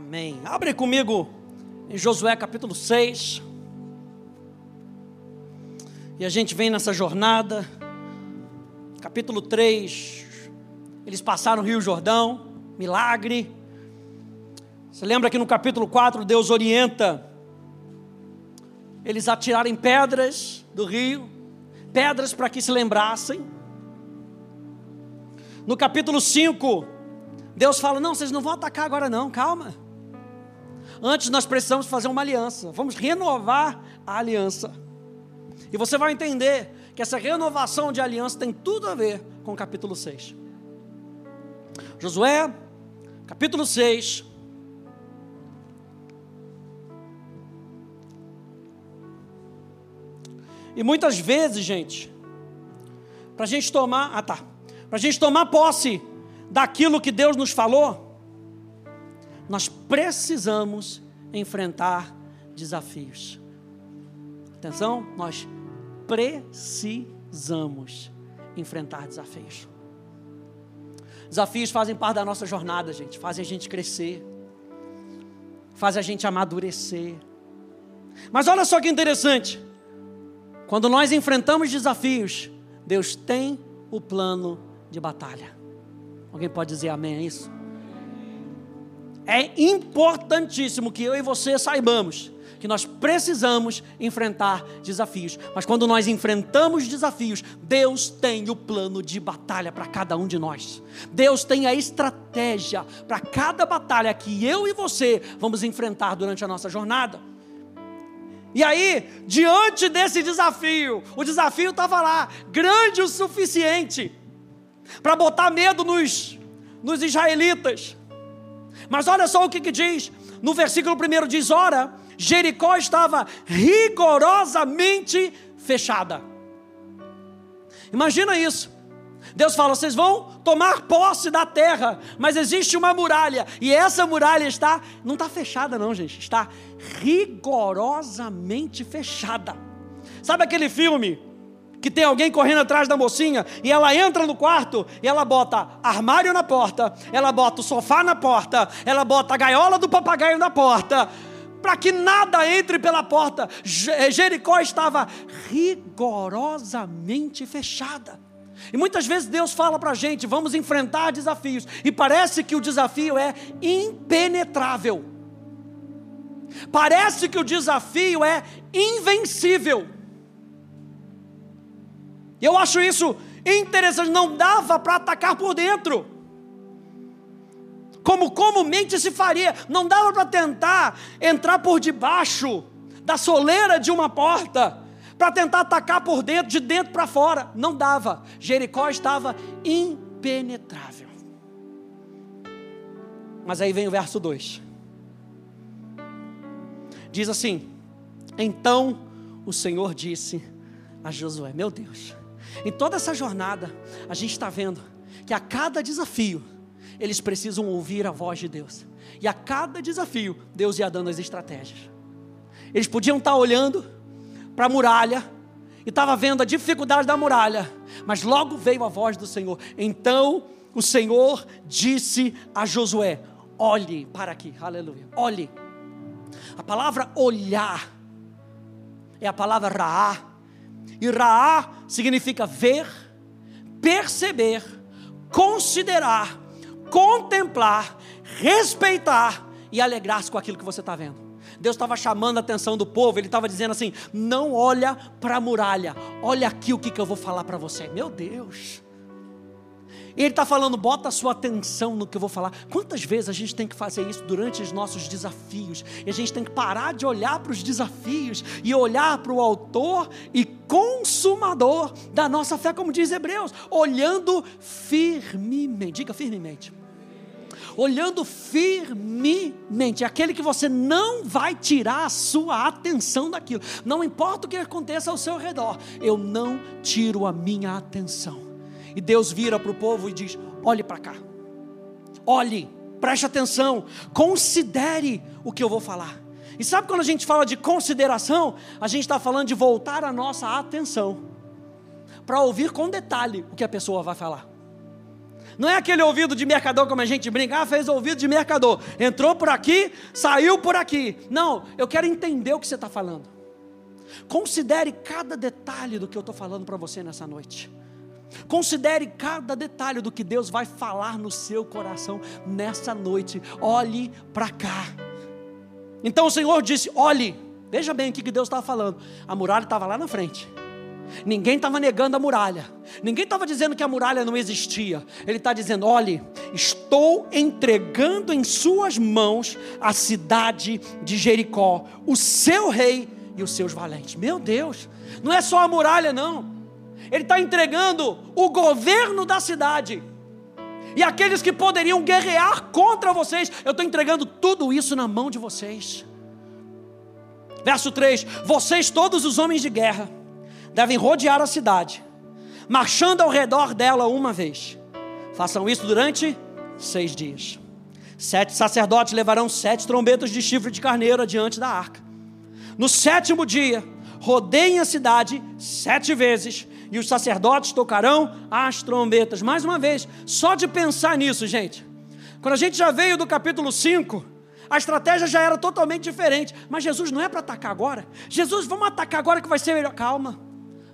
Amém. Abre comigo em Josué capítulo 6. E a gente vem nessa jornada. Capítulo 3. Eles passaram o Rio Jordão, milagre. Você lembra que no capítulo 4 Deus orienta eles a tirarem pedras do rio, pedras para que se lembrassem. No capítulo 5, Deus fala: Não, vocês não vão atacar agora, não, calma. Antes nós precisamos fazer uma aliança, vamos renovar a aliança. E você vai entender que essa renovação de aliança tem tudo a ver com o capítulo 6. Josué, capítulo 6. E muitas vezes, gente, para a gente tomar, ah tá, para a gente tomar posse daquilo que Deus nos falou, nós precisamos enfrentar desafios. Atenção, nós precisamos enfrentar desafios. Desafios fazem parte da nossa jornada, gente, fazem a gente crescer, fazem a gente amadurecer. Mas olha só que interessante, quando nós enfrentamos desafios, Deus tem o plano de batalha. Alguém pode dizer amém a isso? É importantíssimo que eu e você saibamos que nós precisamos enfrentar desafios. Mas quando nós enfrentamos desafios, Deus tem o plano de batalha para cada um de nós. Deus tem a estratégia para cada batalha que eu e você vamos enfrentar durante a nossa jornada. E aí, diante desse desafio, o desafio estava lá, grande o suficiente para botar medo nos, nos israelitas. Mas olha só o que, que diz, no versículo 1 diz: Ora, Jericó estava rigorosamente fechada. Imagina isso. Deus fala: vocês vão tomar posse da terra, mas existe uma muralha, e essa muralha está, não está fechada, não, gente, está rigorosamente fechada. Sabe aquele filme que tem alguém correndo atrás da mocinha e ela entra no quarto e ela bota armário na porta, ela bota o sofá na porta, ela bota a gaiola do papagaio na porta, para que nada entre pela porta. Eh, Jericó estava rigorosamente fechada. E muitas vezes Deus fala para a gente: vamos enfrentar desafios, e parece que o desafio é impenetrável, parece que o desafio é invencível. Eu acho isso interessante, não dava para atacar por dentro como comumente se faria. Não dava para tentar entrar por debaixo da soleira de uma porta, para tentar atacar por dentro, de dentro para fora. Não dava. Jericó estava impenetrável. Mas aí vem o verso 2. Diz assim: Então o Senhor disse a Josué: Meu Deus, em toda essa jornada, a gente está vendo que a cada desafio, eles precisam ouvir a voz de Deus. E a cada desafio, Deus ia dando as estratégias. Eles podiam estar olhando para a muralha e estava vendo a dificuldade da muralha, mas logo veio a voz do Senhor. Então o Senhor disse a Josué: Olhe para aqui, aleluia, olhe. A palavra olhar é a palavra raá, e raá significa ver, perceber, considerar contemplar, respeitar e alegrar-se com aquilo que você está vendo. Deus estava chamando a atenção do povo, Ele estava dizendo assim: não olha para a muralha, olha aqui o que, que eu vou falar para você. Meu Deus. E ele está falando, bota a sua atenção no que eu vou falar. Quantas vezes a gente tem que fazer isso durante os nossos desafios? E a gente tem que parar de olhar para os desafios e olhar para o autor e consumador da nossa fé, como diz Hebreus, olhando firmemente. Diga firmemente olhando firmemente, aquele que você não vai tirar a sua atenção daquilo, não importa o que aconteça ao seu redor, eu não tiro a minha atenção. E Deus vira para o povo e diz: olhe para cá, olhe, preste atenção, considere o que eu vou falar. E sabe quando a gente fala de consideração, a gente está falando de voltar a nossa atenção para ouvir com detalhe o que a pessoa vai falar. Não é aquele ouvido de mercador como a gente brinca, ah, fez ouvido de mercador, entrou por aqui, saiu por aqui. Não, eu quero entender o que você está falando. Considere cada detalhe do que eu estou falando para você nessa noite. Considere cada detalhe do que Deus vai falar no seu coração nessa noite. Olhe para cá. Então o Senhor disse: olhe, veja bem o que Deus estava falando. A muralha estava lá na frente. Ninguém estava negando a muralha. Ninguém estava dizendo que a muralha não existia. Ele está dizendo: olhe, estou entregando em suas mãos a cidade de Jericó, o seu rei e os seus valentes. Meu Deus, não é só a muralha, não. Ele está entregando o governo da cidade. E aqueles que poderiam guerrear contra vocês, eu estou entregando tudo isso na mão de vocês. Verso 3: Vocês, todos os homens de guerra, devem rodear a cidade, marchando ao redor dela uma vez. Façam isso durante seis dias. Sete sacerdotes levarão sete trombetas de chifre de carneiro adiante da arca. No sétimo dia, rodeiem a cidade sete vezes, e os sacerdotes tocarão as trombetas. Mais uma vez, só de pensar nisso, gente. Quando a gente já veio do capítulo 5, a estratégia já era totalmente diferente. Mas Jesus não é para atacar agora. Jesus, vamos atacar agora que vai ser melhor. Calma.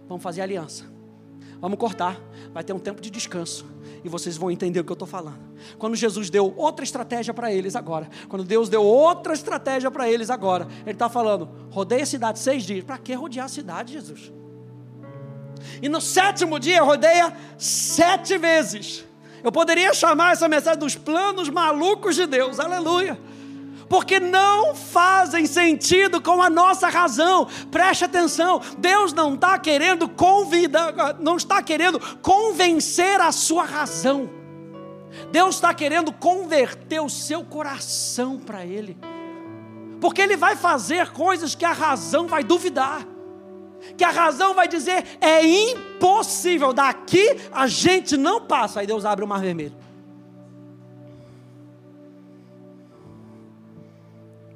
Vamos fazer aliança. Vamos cortar. Vai ter um tempo de descanso. E vocês vão entender o que eu estou falando. Quando Jesus deu outra estratégia para eles agora. Quando Deus deu outra estratégia para eles agora. Ele está falando: rodeia a cidade seis dias. Para que rodear a cidade, Jesus? E no sétimo dia rodeia sete vezes. Eu poderia chamar essa mensagem dos planos malucos de Deus. Aleluia porque não fazem sentido com a nossa razão. Preste atenção, Deus não está querendo convidar, não está querendo convencer a sua razão. Deus está querendo converter o seu coração para Ele, porque Ele vai fazer coisas que a razão vai duvidar, que a razão vai dizer é impossível, daqui a gente não passa. Aí Deus abre o mar vermelho.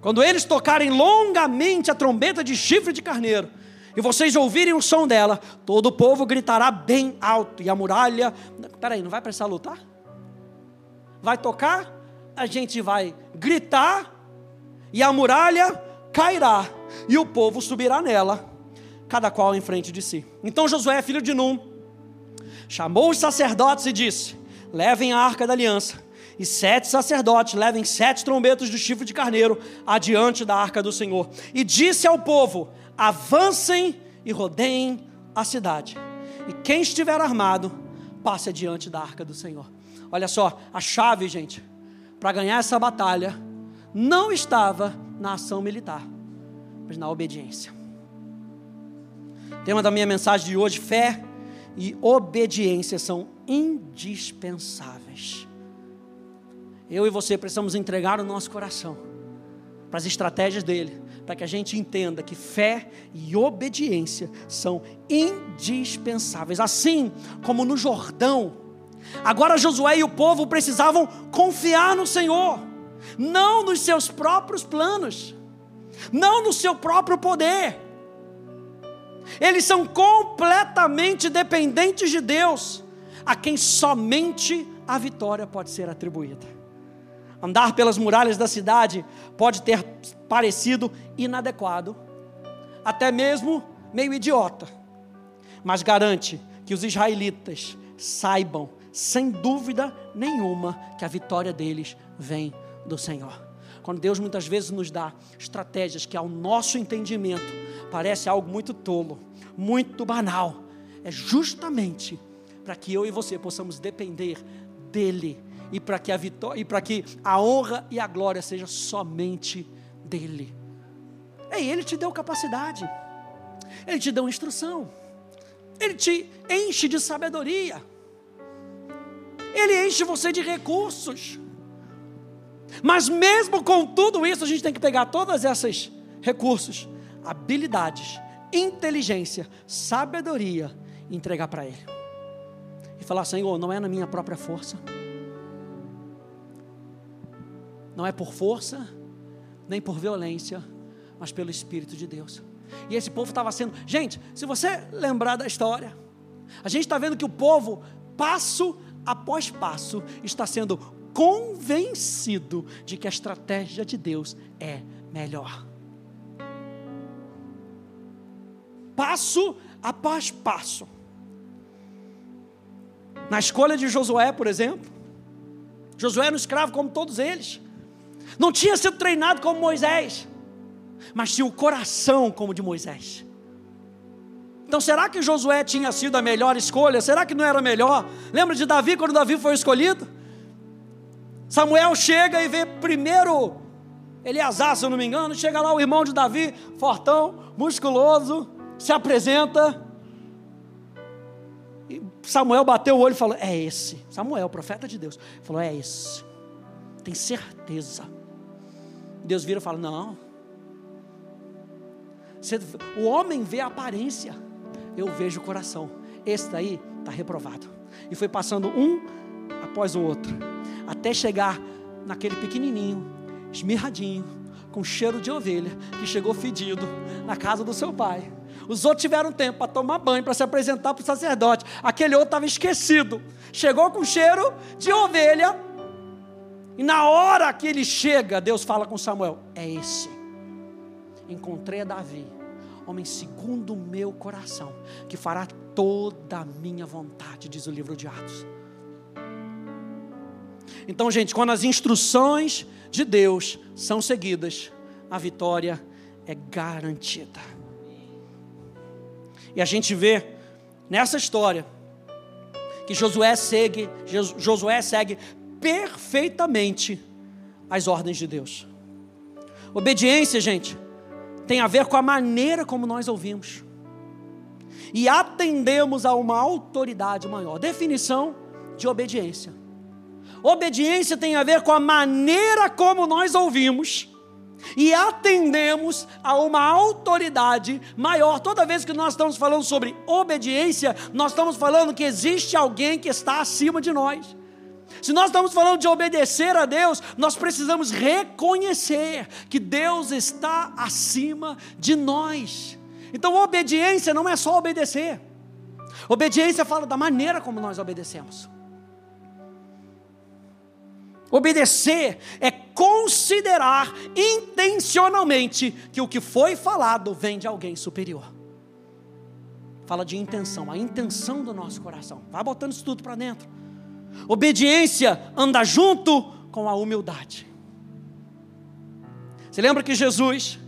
Quando eles tocarem longamente a trombeta de chifre de carneiro, e vocês ouvirem o som dela, todo o povo gritará bem alto, e a muralha. Peraí, não vai precisar lutar? Vai tocar, a gente vai gritar, e a muralha cairá, e o povo subirá nela, cada qual em frente de si. Então Josué, filho de Num, chamou os sacerdotes e disse: Levem a arca da aliança e sete sacerdotes levem sete trombetas do chifre de carneiro adiante da arca do Senhor. E disse ao povo: avancem e rodeiem a cidade. E quem estiver armado, passe adiante da arca do Senhor. Olha só, a chave, gente, para ganhar essa batalha não estava na ação militar, mas na obediência. Tema da minha mensagem de hoje: fé e obediência são indispensáveis eu e você precisamos entregar o nosso coração para as estratégias dele, para que a gente entenda que fé e obediência são indispensáveis. Assim como no Jordão, agora Josué e o povo precisavam confiar no Senhor, não nos seus próprios planos, não no seu próprio poder. Eles são completamente dependentes de Deus, a quem somente a vitória pode ser atribuída. Andar pelas muralhas da cidade pode ter parecido inadequado, até mesmo meio idiota, mas garante que os israelitas saibam, sem dúvida nenhuma, que a vitória deles vem do Senhor. Quando Deus muitas vezes nos dá estratégias que ao nosso entendimento parece algo muito tolo, muito banal, é justamente para que eu e você possamos depender dele e para que a vitória e para que a honra e a glória seja somente dele. É ele te deu capacidade. Ele te deu instrução. Ele te enche de sabedoria. Ele enche você de recursos. Mas mesmo com tudo isso, a gente tem que pegar todos esses recursos, habilidades, inteligência, sabedoria e entregar para Ele. E falar, Senhor, não é na minha própria força não é por força, nem por violência, mas pelo Espírito de Deus. E esse povo estava sendo. Gente, se você lembrar da história, a gente está vendo que o povo, passo após passo, está sendo convencido de que a estratégia de Deus é melhor. Passo após passo. Na escolha de Josué, por exemplo, Josué era um escravo como todos eles. Não tinha sido treinado como Moisés, mas tinha o coração como de Moisés. Então, será que Josué tinha sido a melhor escolha? Será que não era melhor? Lembra de Davi quando Davi foi escolhido? Samuel chega e vê primeiro Eleazar, se eu não me engano, chega lá o irmão de Davi, fortão, musculoso, se apresenta. E Samuel bateu o olho e falou: É esse. Samuel, profeta de Deus, falou: É esse. Tem certeza. Deus vira e fala: Não. o homem vê a aparência, eu vejo o coração. Esse daí está reprovado. E foi passando um após o outro, até chegar naquele pequenininho, esmirradinho, com cheiro de ovelha, que chegou fedido na casa do seu pai. Os outros tiveram tempo para tomar banho, para se apresentar para o sacerdote. Aquele outro estava esquecido. Chegou com cheiro de ovelha. E na hora que ele chega, Deus fala com Samuel: É esse. Encontrei a Davi, homem segundo o meu coração, que fará toda a minha vontade, diz o livro de Atos. Então, gente, quando as instruções de Deus são seguidas, a vitória é garantida. E a gente vê nessa história que Josué segue, Josué segue perfeitamente as ordens de Deus. Obediência, gente, tem a ver com a maneira como nós ouvimos e atendemos a uma autoridade maior. Definição de obediência. Obediência tem a ver com a maneira como nós ouvimos e atendemos a uma autoridade maior. Toda vez que nós estamos falando sobre obediência, nós estamos falando que existe alguém que está acima de nós. Se nós estamos falando de obedecer a Deus, nós precisamos reconhecer que Deus está acima de nós. Então, obediência não é só obedecer. Obediência fala da maneira como nós obedecemos. Obedecer é considerar intencionalmente que o que foi falado vem de alguém superior. Fala de intenção, a intenção do nosso coração. Vai botando isso tudo para dentro. Obediência anda junto com a humildade. Você lembra que Jesus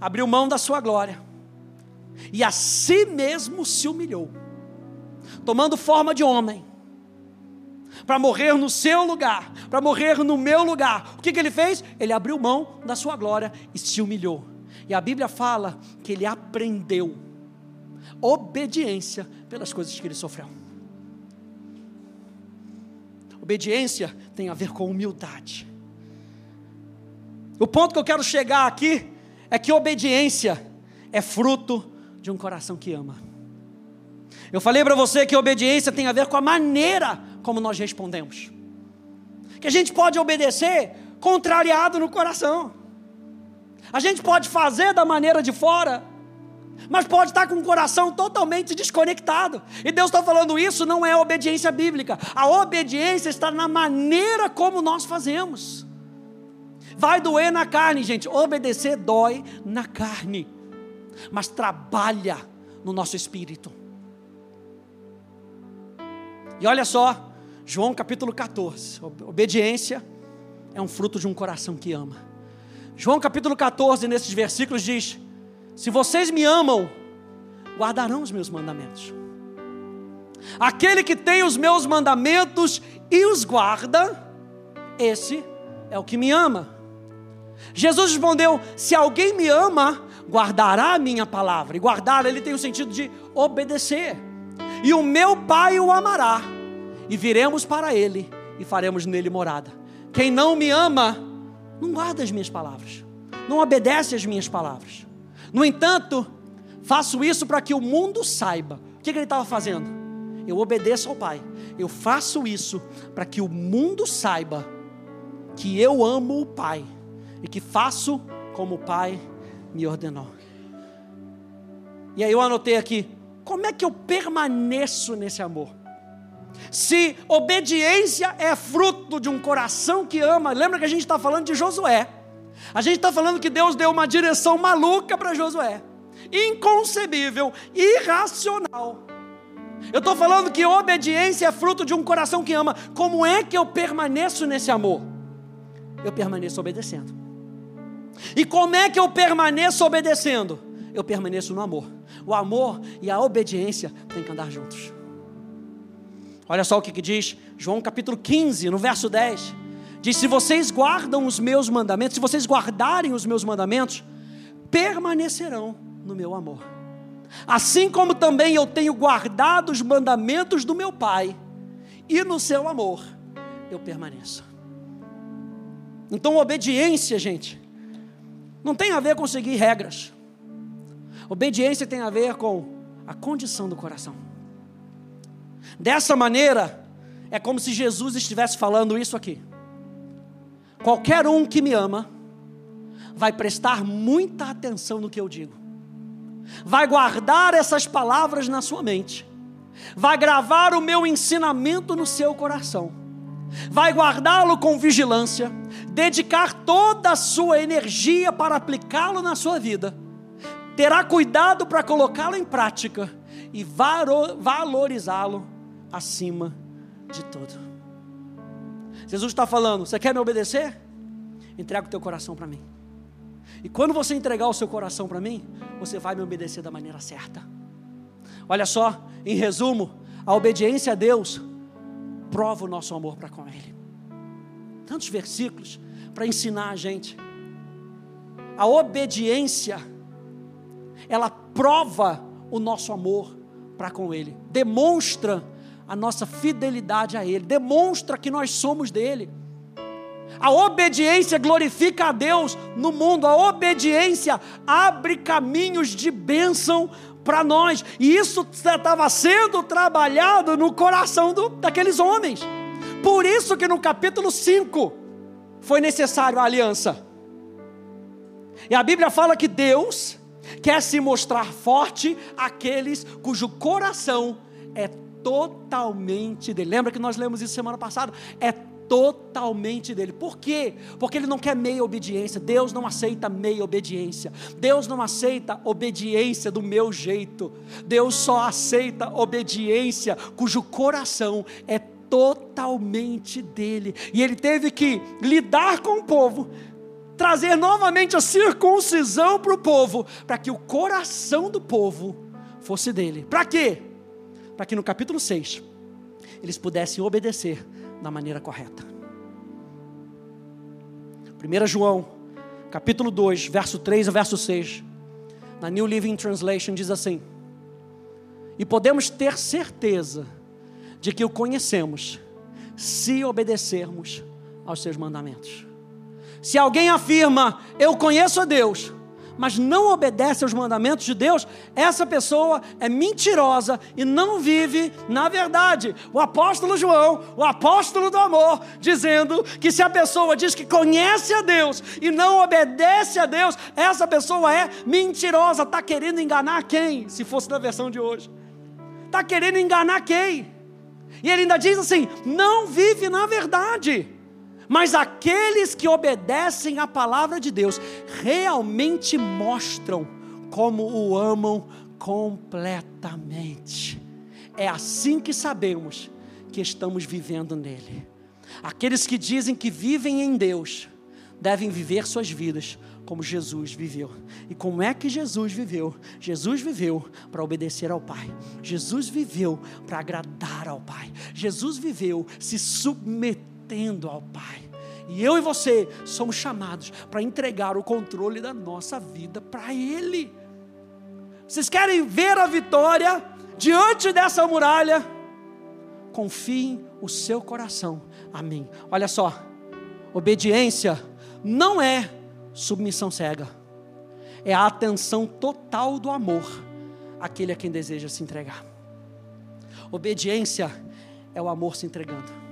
abriu mão da sua glória e a si mesmo se humilhou, tomando forma de homem para morrer no seu lugar, para morrer no meu lugar. O que, que ele fez? Ele abriu mão da sua glória e se humilhou. E a Bíblia fala que ele aprendeu obediência pelas coisas que ele sofreu. Obediência tem a ver com humildade. O ponto que eu quero chegar aqui é que obediência é fruto de um coração que ama. Eu falei para você que obediência tem a ver com a maneira como nós respondemos. Que a gente pode obedecer contrariado no coração. A gente pode fazer da maneira de fora, mas pode estar com o coração totalmente desconectado. E Deus está falando isso não é obediência bíblica. A obediência está na maneira como nós fazemos. Vai doer na carne, gente. Obedecer dói na carne, mas trabalha no nosso espírito. E olha só, João capítulo 14. Obediência é um fruto de um coração que ama. João capítulo 14, nesses versículos, diz: Se vocês me amam, guardarão os meus mandamentos. Aquele que tem os meus mandamentos e os guarda, esse é o que me ama. Jesus respondeu: Se alguém me ama, guardará a minha palavra. E guardar, ele tem o sentido de obedecer. E o meu Pai o amará e viremos para Ele e faremos nele morada. Quem não me ama, não guarda as minhas palavras, não obedece às minhas palavras. No entanto, faço isso para que o mundo saiba. O que, que ele estava fazendo? Eu obedeço ao Pai. Eu faço isso para que o mundo saiba que eu amo o Pai e que faço como o Pai me ordenou. E aí eu anotei aqui: como é que eu permaneço nesse amor? Se obediência é fruto de um coração que ama, lembra que a gente está falando de Josué. A gente está falando que Deus deu uma direção maluca para Josué, inconcebível, irracional. Eu estou falando que obediência é fruto de um coração que ama. Como é que eu permaneço nesse amor? Eu permaneço obedecendo. E como é que eu permaneço obedecendo? Eu permaneço no amor. O amor e a obediência têm que andar juntos. Olha só o que, que diz João capítulo 15, no verso 10. Diz: Se vocês guardam os meus mandamentos, se vocês guardarem os meus mandamentos, permanecerão no meu amor. Assim como também eu tenho guardado os mandamentos do meu Pai, e no seu amor eu permaneço. Então, obediência, gente, não tem a ver com seguir regras. Obediência tem a ver com a condição do coração. Dessa maneira, é como se Jesus estivesse falando isso aqui. Qualquer um que me ama vai prestar muita atenção no que eu digo, vai guardar essas palavras na sua mente, vai gravar o meu ensinamento no seu coração, vai guardá-lo com vigilância, dedicar toda a sua energia para aplicá-lo na sua vida, terá cuidado para colocá-lo em prática e valorizá-lo acima de tudo. Jesus está falando: você quer me obedecer? Entrega o teu coração para mim. E quando você entregar o seu coração para mim, você vai me obedecer da maneira certa. Olha só, em resumo, a obediência a Deus prova o nosso amor para com Ele. Tantos versículos para ensinar a gente. A obediência, ela prova o nosso amor para com Ele, demonstra a nossa fidelidade a Ele, demonstra que nós somos dele. A obediência glorifica a Deus no mundo, a obediência abre caminhos de bênção para nós, e isso estava sendo trabalhado no coração do, daqueles homens. Por isso que no capítulo 5 foi necessário a aliança. E a Bíblia fala que Deus quer se mostrar forte àqueles cujo coração é totalmente dele. Lembra que nós lemos isso semana passada? É totalmente dele. Por quê? Porque ele não quer meia obediência. Deus não aceita meia obediência. Deus não aceita obediência do meu jeito. Deus só aceita obediência cujo coração é totalmente dele. E ele teve que lidar com o povo, trazer novamente a circuncisão para o povo, para que o coração do povo fosse dele. Para quê? Para que no capítulo 6 eles pudessem obedecer da maneira correta. 1 João, capítulo 2, verso 3 a verso 6, na New Living Translation diz assim: E podemos ter certeza de que o conhecemos, se obedecermos aos seus mandamentos. Se alguém afirma, eu conheço a Deus, mas não obedece aos mandamentos de Deus, essa pessoa é mentirosa e não vive na verdade. O apóstolo João, o apóstolo do amor, dizendo que se a pessoa diz que conhece a Deus e não obedece a Deus, essa pessoa é mentirosa, está querendo enganar quem? Se fosse na versão de hoje, está querendo enganar quem? E ele ainda diz assim: não vive na verdade. Mas aqueles que obedecem à palavra de Deus realmente mostram como o amam completamente. É assim que sabemos que estamos vivendo nele. Aqueles que dizem que vivem em Deus devem viver suas vidas como Jesus viveu. E como é que Jesus viveu? Jesus viveu para obedecer ao Pai. Jesus viveu para agradar ao Pai. Jesus viveu se submetendo tendo ao Pai. E eu e você somos chamados para entregar o controle da nossa vida para Ele. Vocês querem ver a vitória diante dessa muralha? Confiem o seu coração a mim. Olha só, obediência não é submissão cega, é a atenção total do amor àquele a quem deseja se entregar. Obediência é o amor se entregando.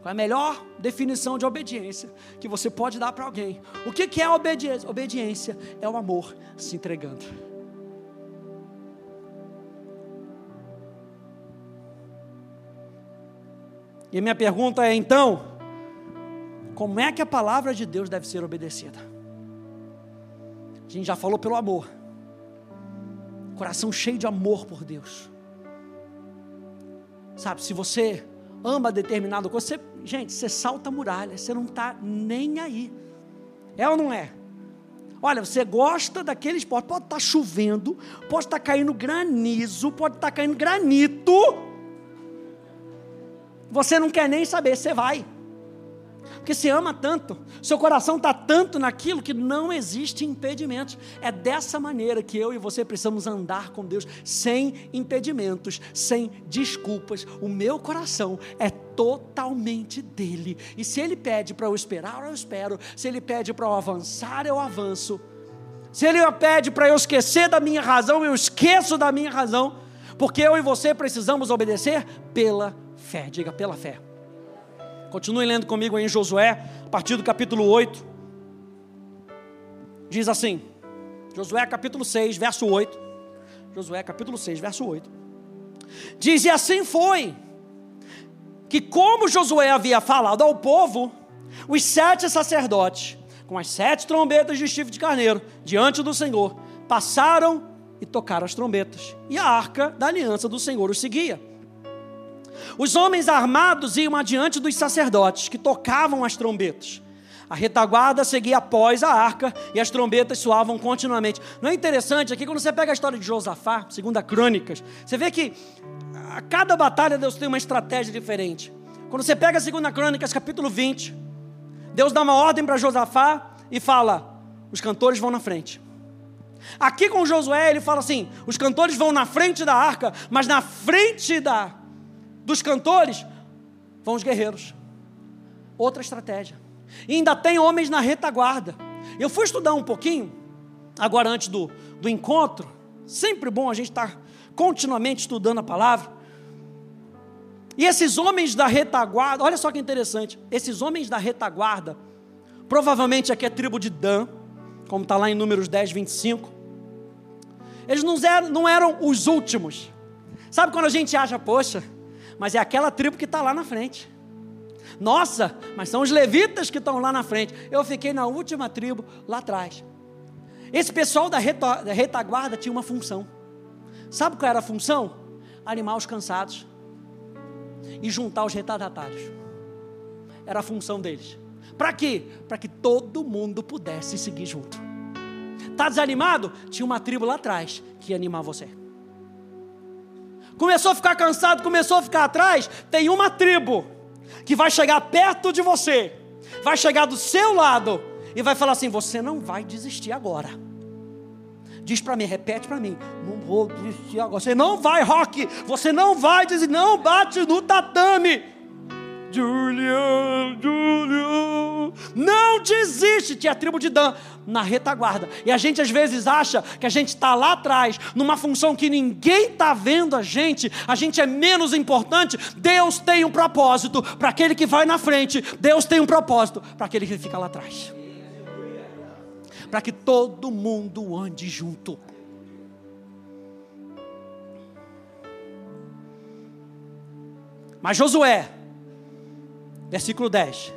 Qual é a melhor definição de obediência que você pode dar para alguém? O que, que é obediência? Obediência é o amor se entregando. E a minha pergunta é então, como é que a palavra de Deus deve ser obedecida? A gente já falou pelo amor. Coração cheio de amor por Deus. Sabe, se você ama determinado coisa, você, gente, você salta a muralha, você não está nem aí. É ou não é? Olha, você gosta daquele esporte, pode estar tá chovendo, pode estar tá caindo granizo, pode estar tá caindo granito. Você não quer nem saber, você vai. Porque se ama tanto, seu coração está tanto naquilo que não existe impedimentos. É dessa maneira que eu e você precisamos andar com Deus, sem impedimentos, sem desculpas. O meu coração é totalmente dele. E se ele pede para eu esperar, eu espero. Se ele pede para eu avançar, eu avanço. Se ele pede para eu esquecer da minha razão, eu esqueço da minha razão. Porque eu e você precisamos obedecer pela fé. Diga pela fé. Continue lendo comigo aí em Josué, a partir do capítulo 8. Diz assim: Josué capítulo 6, verso 8. Josué capítulo 6, verso 8. Diz: E assim foi, que como Josué havia falado ao povo, os sete sacerdotes, com as sete trombetas de chifre de carneiro, diante do Senhor, passaram e tocaram as trombetas, e a arca da aliança do Senhor os seguia. Os homens armados iam adiante dos sacerdotes, que tocavam as trombetas. A retaguarda seguia após a arca e as trombetas soavam continuamente. Não é interessante aqui, quando você pega a história de Josafá, segunda Crônicas, você vê que a cada batalha Deus tem uma estratégia diferente. Quando você pega a segunda Crônicas, capítulo 20, Deus dá uma ordem para Josafá e fala: os cantores vão na frente. Aqui com Josué, ele fala assim: os cantores vão na frente da arca, mas na frente da dos cantores, vão os guerreiros. Outra estratégia. E ainda tem homens na retaguarda. Eu fui estudar um pouquinho, agora antes do, do encontro. Sempre bom a gente estar continuamente estudando a palavra. E esses homens da retaguarda, olha só que interessante. Esses homens da retaguarda, provavelmente aqui é a tribo de Dan, como está lá em Números 10, 25. Eles não eram, não eram os últimos. Sabe quando a gente acha, poxa, mas é aquela tribo que está lá na frente. Nossa, mas são os levitas que estão lá na frente. Eu fiquei na última tribo, lá atrás. Esse pessoal da, retaguarda tinha uma função. Sabe qual era a função? Animar os cansados e juntar os retardatários. Era a função deles. Para quê? Para que todo mundo pudesse seguir junto. Está desanimado? Tinha uma tribo lá atrás que ia animar você começou a ficar cansado, começou a ficar atrás, tem uma tribo que vai chegar perto de você, vai chegar do seu lado e vai falar assim: você não vai desistir agora. Diz para mim, repete para mim, não vou desistir agora. Você não vai, Rock, você não vai desistir, não bate no tatame. Julian, Julian. Não desiste, tinha a tribo de Dan na retaguarda. E a gente às vezes acha que a gente está lá atrás, numa função que ninguém está vendo a gente, a gente é menos importante. Deus tem um propósito para aquele que vai na frente, Deus tem um propósito para aquele que fica lá atrás. Para que todo mundo ande junto. Mas Josué, versículo 10,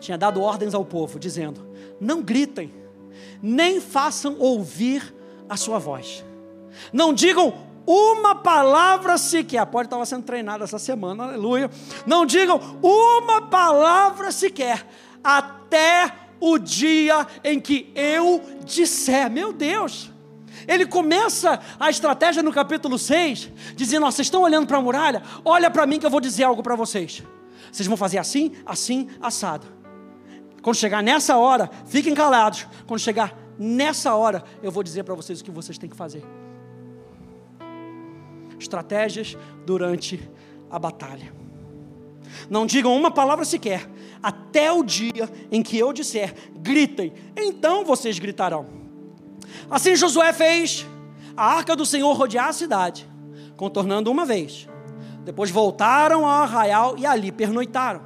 tinha dado ordens ao povo, dizendo: Não gritem, nem façam ouvir a sua voz, não digam uma palavra sequer. Pode estar sendo treinado essa semana, aleluia. Não digam uma palavra sequer, até o dia em que eu disser, meu Deus. Ele começa a estratégia no capítulo 6, dizendo: Vocês estão olhando para a muralha? Olha para mim que eu vou dizer algo para vocês. Vocês vão fazer assim, assim, assado. Quando chegar nessa hora, fiquem calados. Quando chegar nessa hora, eu vou dizer para vocês o que vocês têm que fazer. Estratégias durante a batalha. Não digam uma palavra sequer, até o dia em que eu disser, gritem, então vocês gritarão. Assim Josué fez a arca do Senhor rodear a cidade, contornando uma vez depois voltaram ao arraial e ali pernoitaram.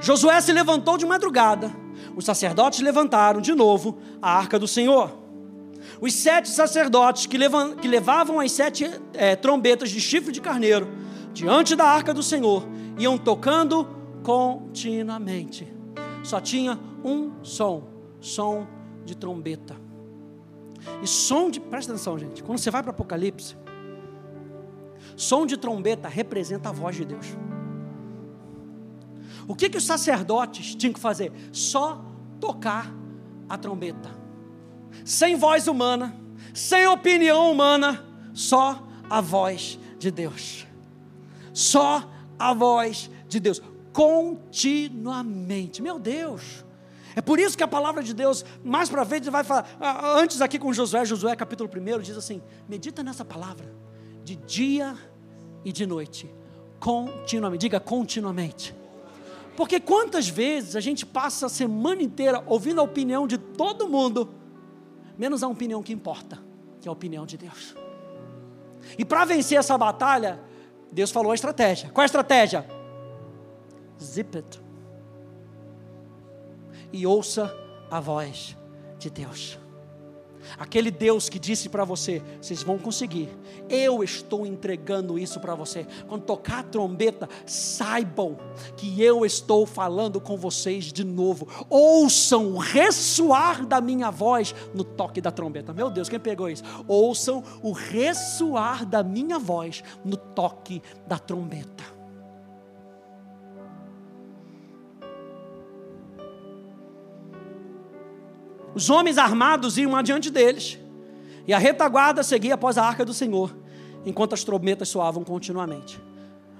Josué se levantou de madrugada. Os sacerdotes levantaram de novo a arca do Senhor. Os sete sacerdotes que, levavam as sete é, trombetas de chifre de carneiro diante da arca do Senhor iam tocando continuamente. Só tinha um som, som de trombeta. E som de, presta atenção, gente, quando você vai para Apocalipse, som de trombeta representa a voz de Deus. O que, que os sacerdotes tinham que fazer? Só tocar a trombeta, sem voz humana, sem opinião humana, só a voz de Deus. Só a voz de Deus, continuamente. Meu Deus. É por isso que a palavra de Deus, mais para frente, vai falar. Antes, aqui com Josué, Josué capítulo 1, diz assim: medita nessa palavra, de dia e de noite, continuamente. Diga continuamente. Porque quantas vezes a gente passa a semana inteira ouvindo a opinião de todo mundo, menos a opinião que importa, que é a opinião de Deus. E para vencer essa batalha, Deus falou a estratégia. Qual é a estratégia? Zip it. E ouça a voz de Deus. Aquele Deus que disse para você: vocês vão conseguir. Eu estou entregando isso para você. Quando tocar a trombeta, saibam que eu estou falando com vocês de novo. Ouçam o ressoar da minha voz no toque da trombeta. Meu Deus, quem pegou isso? Ouçam o ressoar da minha voz no toque da trombeta. Os homens armados iam adiante deles, e a retaguarda seguia após a arca do Senhor, enquanto as trombetas soavam continuamente.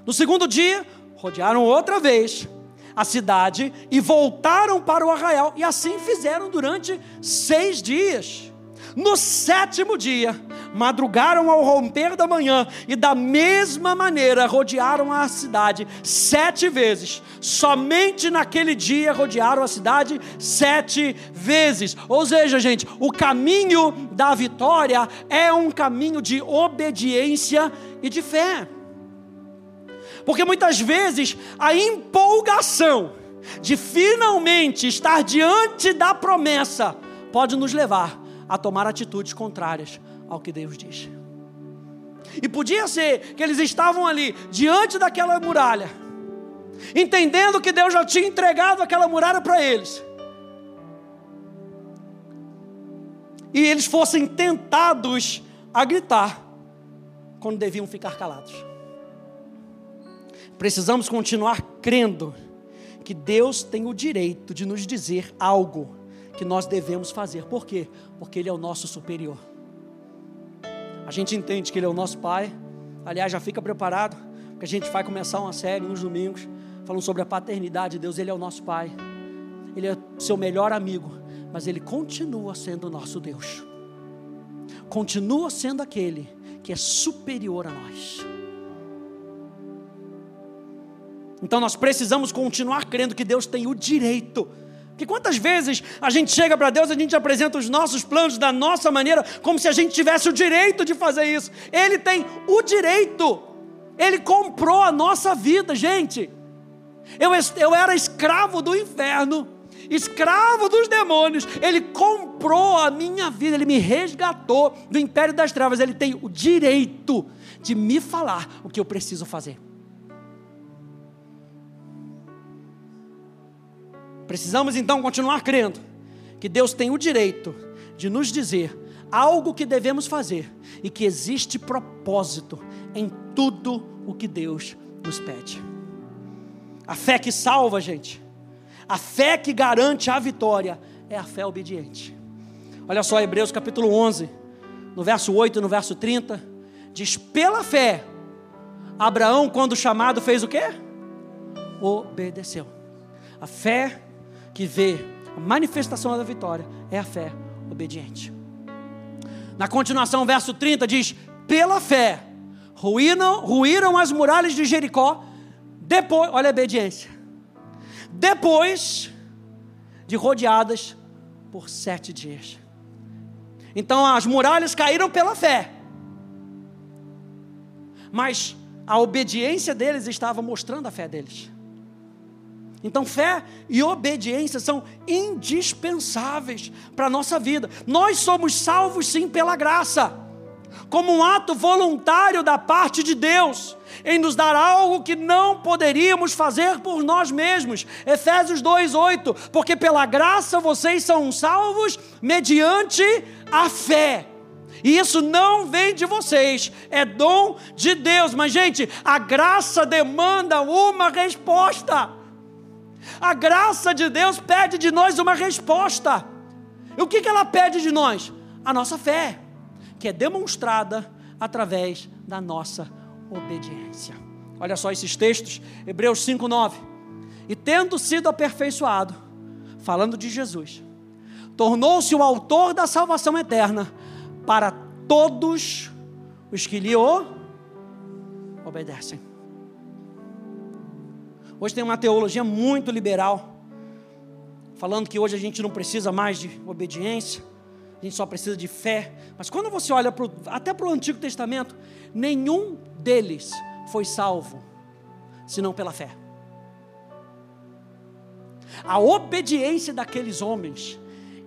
No segundo dia, rodearam outra vez a cidade e voltaram para o arraial, e assim fizeram durante seis dias. No sétimo dia, madrugaram ao romper da manhã e, da mesma maneira, rodearam a cidade sete vezes. Somente naquele dia rodearam a cidade sete vezes. Ou seja, gente, o caminho da vitória é um caminho de obediência e de fé. Porque muitas vezes a empolgação de finalmente estar diante da promessa pode nos levar a tomar atitudes contrárias ao que Deus diz. E podia ser que eles estavam ali, diante daquela muralha, entendendo que Deus já tinha entregado aquela muralha para eles. E eles fossem tentados a gritar, quando deviam ficar calados. Precisamos continuar crendo que Deus tem o direito de nos dizer algo que nós devemos fazer. Por quê? Porque Ele é o nosso superior. A gente entende que Ele é o nosso Pai. Aliás, já fica preparado, porque a gente vai começar uma série nos domingos, falando sobre a paternidade de Deus. Ele é o nosso Pai. Ele é seu melhor amigo, mas Ele continua sendo o nosso Deus. Continua sendo aquele que é superior a nós. Então nós precisamos continuar crendo que Deus tem o direito porque quantas vezes a gente chega para Deus, a gente apresenta os nossos planos da nossa maneira, como se a gente tivesse o direito de fazer isso. Ele tem o direito. Ele comprou a nossa vida, gente. Eu, eu era escravo do inferno, escravo dos demônios. Ele comprou a minha vida, ele me resgatou do império das trevas. Ele tem o direito de me falar o que eu preciso fazer. Precisamos então continuar crendo que Deus tem o direito de nos dizer algo que devemos fazer e que existe propósito em tudo o que Deus nos pede. A fé que salva, gente, a fé que garante a vitória é a fé obediente. Olha só, Hebreus capítulo 11, no verso 8 e no verso 30, diz: Pela fé, Abraão, quando chamado, fez o quê? Obedeceu. A fé que vê a manifestação da vitória é a fé obediente. Na continuação, verso 30 diz: Pela fé ruíram, ruíram as muralhas de Jericó, depois, olha a obediência, depois de rodeadas por sete dias. Então as muralhas caíram pela fé, mas a obediência deles estava mostrando a fé deles. Então, fé e obediência são indispensáveis para a nossa vida. Nós somos salvos sim pela graça, como um ato voluntário da parte de Deus, em nos dar algo que não poderíamos fazer por nós mesmos. Efésios 2:8, porque pela graça vocês são salvos mediante a fé. E isso não vem de vocês, é dom de Deus. Mas, gente, a graça demanda uma resposta. A graça de Deus pede de nós uma resposta. E o que, que ela pede de nós? A nossa fé, que é demonstrada através da nossa obediência. Olha só esses textos, Hebreus 5,9. E tendo sido aperfeiçoado, falando de Jesus, tornou-se o autor da salvação eterna para todos os que lhe obedecem. Hoje tem uma teologia muito liberal, falando que hoje a gente não precisa mais de obediência, a gente só precisa de fé. Mas quando você olha pro, até para o Antigo Testamento, nenhum deles foi salvo, senão pela fé. A obediência daqueles homens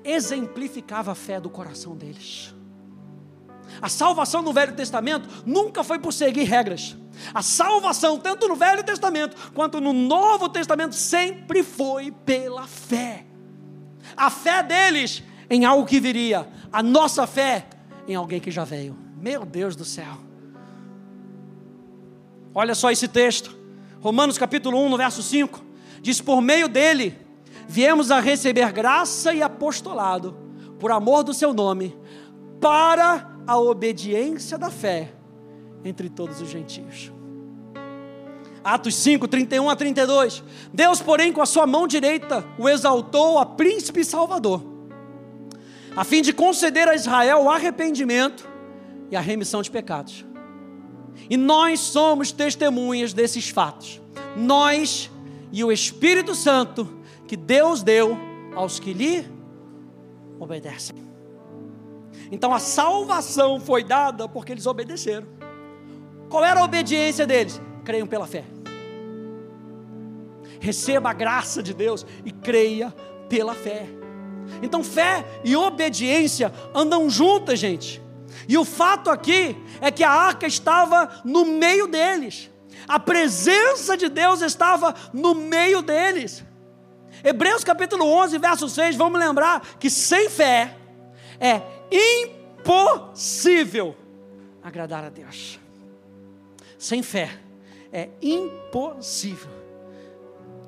exemplificava a fé do coração deles. A salvação no Velho Testamento nunca foi por seguir regras. A salvação, tanto no Velho Testamento quanto no Novo Testamento, sempre foi pela fé. A fé deles em algo que viria, a nossa fé em alguém que já veio. Meu Deus do céu. Olha só esse texto, Romanos capítulo 1, no verso 5: diz: Por meio dele viemos a receber graça e apostolado, por amor do seu nome, para a obediência da fé entre todos os gentios. Atos 5, 31 a 32. Deus, porém, com a sua mão direita, o exaltou a príncipe salvador, a fim de conceder a Israel o arrependimento e a remissão de pecados. E nós somos testemunhas desses fatos. Nós e o Espírito Santo que Deus deu aos que lhe obedecem. Então a salvação foi dada porque eles obedeceram. Qual era a obediência deles? Creiam pela fé. Receba a graça de Deus e creia pela fé. Então fé e obediência andam juntas, gente. E o fato aqui é que a arca estava no meio deles. A presença de Deus estava no meio deles. Hebreus capítulo 11, verso 6, vamos lembrar que sem fé é impossível agradar a Deus. Sem fé é impossível.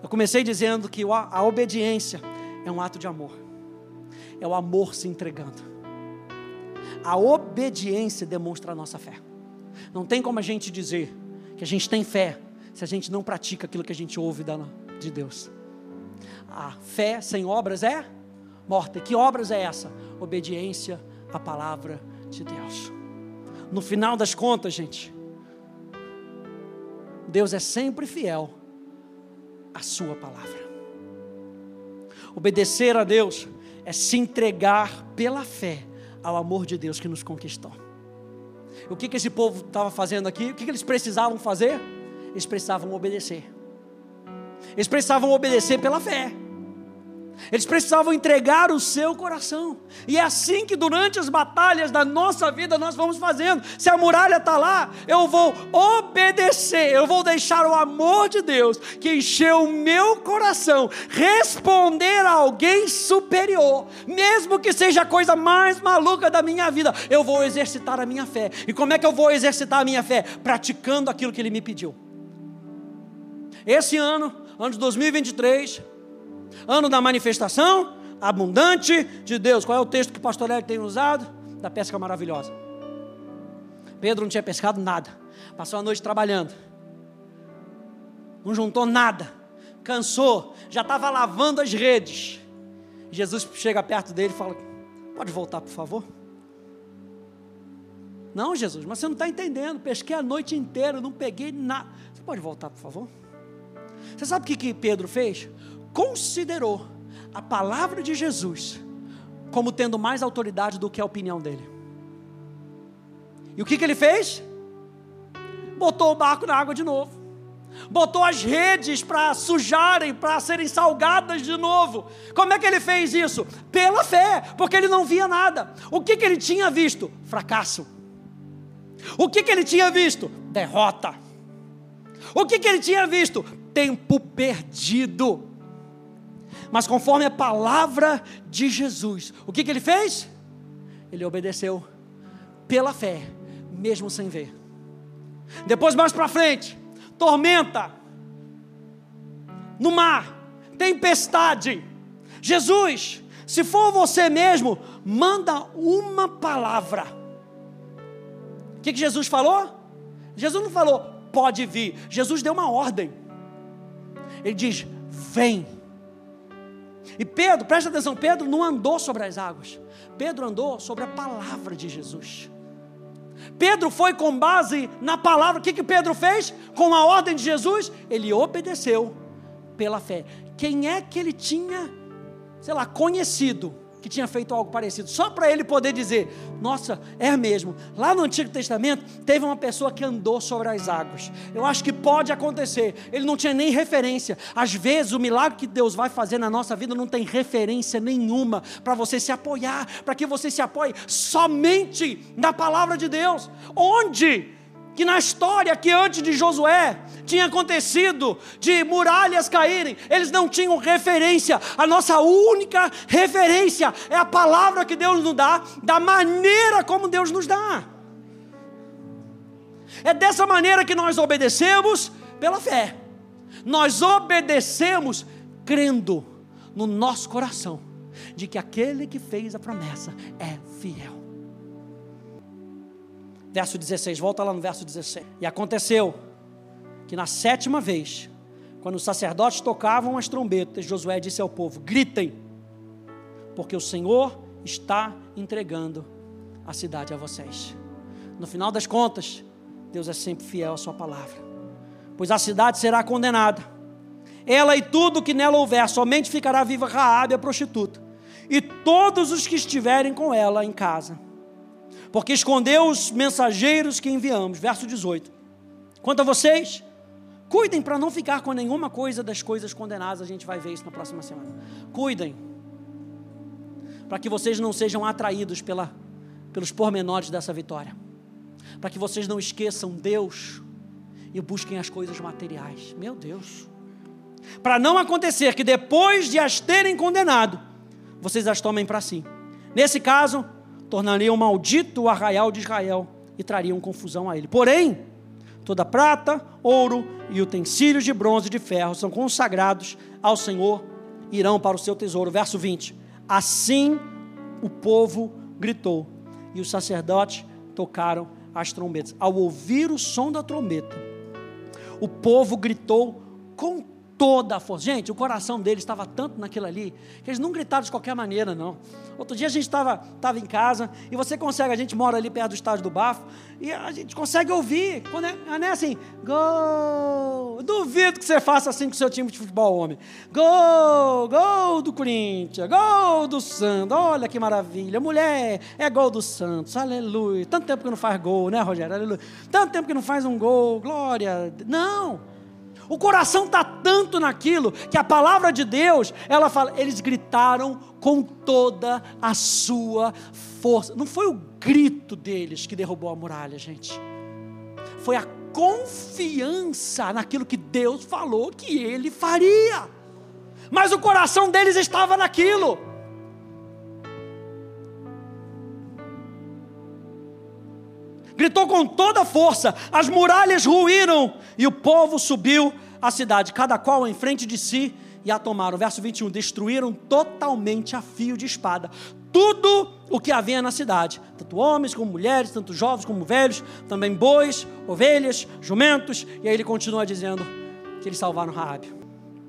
Eu comecei dizendo que a obediência é um ato de amor, é o amor se entregando. A obediência demonstra a nossa fé. Não tem como a gente dizer que a gente tem fé se a gente não pratica aquilo que a gente ouve de Deus. A fé sem obras é morta. Que obras é essa? Obediência à palavra de Deus. No final das contas, gente, Deus é sempre fiel à Sua palavra. Obedecer a Deus é se entregar pela fé ao amor de Deus que nos conquistou. O que, que esse povo estava fazendo aqui? O que, que eles precisavam fazer? Eles precisavam obedecer. Eles precisavam obedecer pela fé. Eles precisavam entregar o seu coração. E é assim que durante as batalhas da nossa vida nós vamos fazendo. Se a muralha está lá, eu vou obedecer, eu vou deixar o amor de Deus que encheu o meu coração responder a alguém superior, mesmo que seja a coisa mais maluca da minha vida, eu vou exercitar a minha fé. E como é que eu vou exercitar a minha fé? Praticando aquilo que Ele me pediu. Esse ano, ano de 2023 Ano da manifestação abundante de Deus. Qual é o texto que o pastor Hélio tem usado? Da pesca maravilhosa. Pedro não tinha pescado nada. Passou a noite trabalhando. Não juntou nada. Cansou. Já estava lavando as redes. Jesus chega perto dele e fala: Pode voltar, por favor? Não, Jesus, mas você não está entendendo. Pesquei a noite inteira, não peguei nada. Você pode voltar, por favor? Você sabe o que, que Pedro fez? Considerou a palavra de Jesus como tendo mais autoridade do que a opinião dele. E o que, que ele fez? Botou o barco na água de novo. Botou as redes para sujarem, para serem salgadas de novo. Como é que ele fez isso? Pela fé, porque ele não via nada. O que, que ele tinha visto? Fracasso. O que, que ele tinha visto? Derrota. O que, que ele tinha visto? Tempo perdido. Mas conforme a palavra de Jesus, o que, que ele fez? Ele obedeceu pela fé, mesmo sem ver. Depois, mais para frente, tormenta no mar, tempestade. Jesus, se for você mesmo, manda uma palavra. O que, que Jesus falou? Jesus não falou, pode vir. Jesus deu uma ordem. Ele diz, vem. E Pedro, presta atenção, Pedro não andou sobre as águas. Pedro andou sobre a palavra de Jesus. Pedro foi com base na palavra. O que, que Pedro fez? Com a ordem de Jesus, ele obedeceu pela fé. Quem é que ele tinha, sei lá, conhecido que tinha feito algo parecido? Só para ele poder dizer: Nossa, é mesmo. Lá no Antigo Testamento teve uma pessoa que andou sobre as águas. Eu acho que pode acontecer. Ele não tinha nem referência. Às vezes o milagre que Deus vai fazer na nossa vida não tem referência nenhuma para você se apoiar, para que você se apoie somente na palavra de Deus. Onde que na história que antes de Josué tinha acontecido de muralhas caírem, eles não tinham referência. A nossa única referência é a palavra que Deus nos dá, da maneira como Deus nos dá. É dessa maneira que nós obedecemos pela fé. Nós obedecemos crendo no nosso coração de que aquele que fez a promessa é fiel. Verso 16, volta lá no verso 16. E aconteceu que na sétima vez, quando os sacerdotes tocavam as trombetas, Josué disse ao povo: Gritem, porque o Senhor está entregando a cidade a vocês. No final das contas, Deus é sempre fiel à Sua palavra, pois a cidade será condenada, ela e tudo que nela houver, somente ficará viva Raabe, a prostituta, e todos os que estiverem com ela em casa porque escondeu os mensageiros que enviamos. Verso 18. Quanto a vocês, cuidem para não ficar com nenhuma coisa das coisas condenadas. A gente vai ver isso na próxima semana. Cuidem, para que vocês não sejam atraídos pela, pelos pormenores dessa vitória, para que vocês não esqueçam Deus e busquem as coisas materiais. Meu Deus. Para não acontecer que depois de as terem condenado, vocês as tomem para si. Nesse caso, tornariam maldito o arraial de Israel e trariam confusão a ele. Porém, toda prata, ouro e utensílios de bronze e de ferro são consagrados ao Senhor, irão para o seu tesouro. Verso 20. Assim o povo gritou e os sacerdotes tocaram as trombetas. Ao ouvir o som da trombeta, o povo gritou com toda a força. Gente, o coração deles estava tanto naquilo ali, que eles não gritaram de qualquer maneira, não. Outro dia a gente estava tava em casa, e você consegue, a gente mora ali perto do estádio do Bafo, e a gente consegue ouvir, quando é, é assim, gol, duvido que você faça assim com o seu time de futebol, homem, gol, gol do Corinthians, gol do Santos, olha que maravilha, mulher, é gol do Santos, aleluia, tanto tempo que não faz gol, né Rogério, aleluia, tanto tempo que não faz um gol, glória, não, o coração está tanto naquilo que a palavra de Deus, ela fala, eles gritaram com toda a sua força. Não foi o grito deles que derrubou a muralha, gente. Foi a confiança naquilo que Deus falou que ele faria. Mas o coração deles estava naquilo. Gritou com toda força, as muralhas ruíram e o povo subiu à cidade, cada qual em frente de si, e a tomaram. Verso 21: destruíram totalmente a fio de espada tudo o que havia na cidade, tanto homens como mulheres, tanto jovens como velhos, também bois, ovelhas, jumentos, e aí ele continua dizendo que eles salvaram Raabe.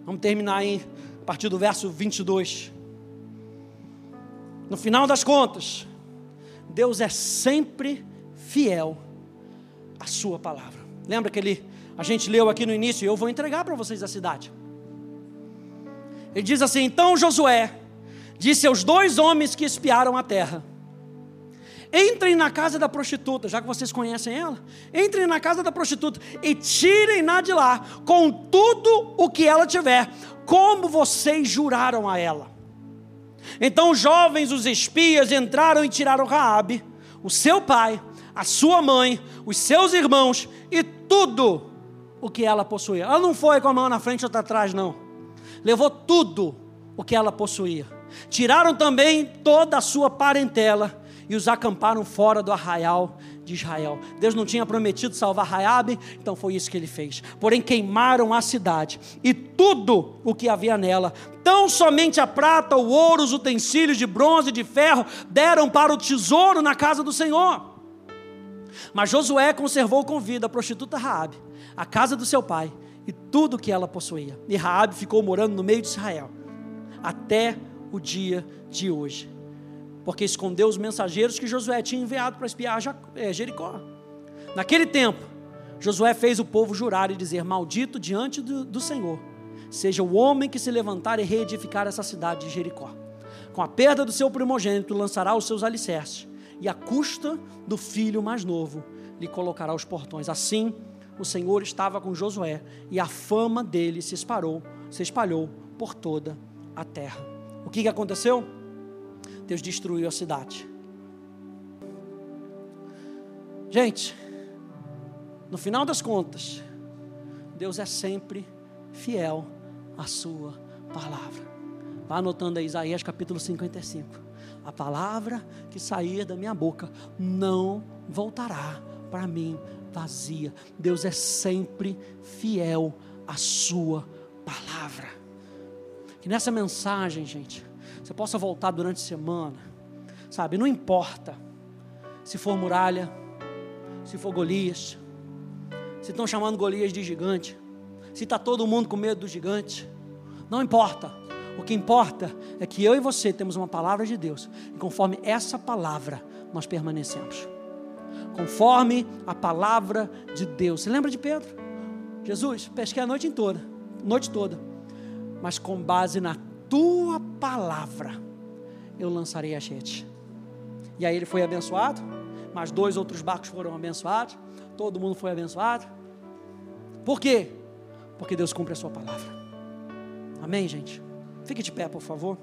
Vamos terminar aí a partir do verso 22. No final das contas, Deus é sempre fiel à sua palavra. Lembra que ele, a gente leu aqui no início, eu vou entregar para vocês a cidade. Ele diz assim: Então Josué disse aos dois homens que espiaram a terra: Entrem na casa da prostituta, já que vocês conhecem ela. Entrem na casa da prostituta e tirem-na de lá com tudo o que ela tiver, como vocês juraram a ela. Então os jovens, os espias, entraram e tiraram Raabe, o seu pai, a sua mãe, os seus irmãos e tudo o que ela possuía. Ela não foi com a mão na frente outra atrás, não. Levou tudo o que ela possuía. Tiraram também toda a sua parentela e os acamparam fora do arraial de Israel. Deus não tinha prometido salvar Raabe, então foi isso que ele fez. Porém queimaram a cidade e tudo o que havia nela, tão somente a prata, o ouro, os utensílios de bronze e de ferro deram para o tesouro na casa do Senhor. Mas Josué conservou com vida a prostituta Raabe, a casa do seu pai e tudo o que ela possuía. E Raabe ficou morando no meio de Israel até o dia de hoje porque escondeu os mensageiros que Josué tinha enviado para espiar é, Jericó. Naquele tempo, Josué fez o povo jurar e dizer: Maldito diante do, do Senhor, seja o homem que se levantar e reedificar essa cidade de Jericó. Com a perda do seu primogênito, lançará os seus alicerces, e a custa do filho mais novo lhe colocará os portões. Assim, o Senhor estava com Josué, e a fama dele se espalhou, se espalhou por toda a terra. O que, que aconteceu? Deus destruiu a cidade. Gente, no final das contas, Deus é sempre fiel à sua palavra. Vá anotando aí Isaías capítulo 55. A palavra que sair da minha boca não voltará para mim vazia. Deus é sempre fiel à sua palavra. Que nessa mensagem, gente, você possa voltar durante a semana, sabe? Não importa se for muralha, se for Golias, se estão chamando Golias de gigante, se está todo mundo com medo do gigante, não importa. O que importa é que eu e você temos uma palavra de Deus, e conforme essa palavra nós permanecemos. Conforme a palavra de Deus. Você lembra de Pedro? Jesus, pesquei a noite toda, noite toda, mas com base na tua palavra eu lançarei a gente. E aí ele foi abençoado, mas dois outros barcos foram abençoados, todo mundo foi abençoado. Por quê? Porque Deus cumpre a sua palavra. Amém, gente? Fique de pé, por favor.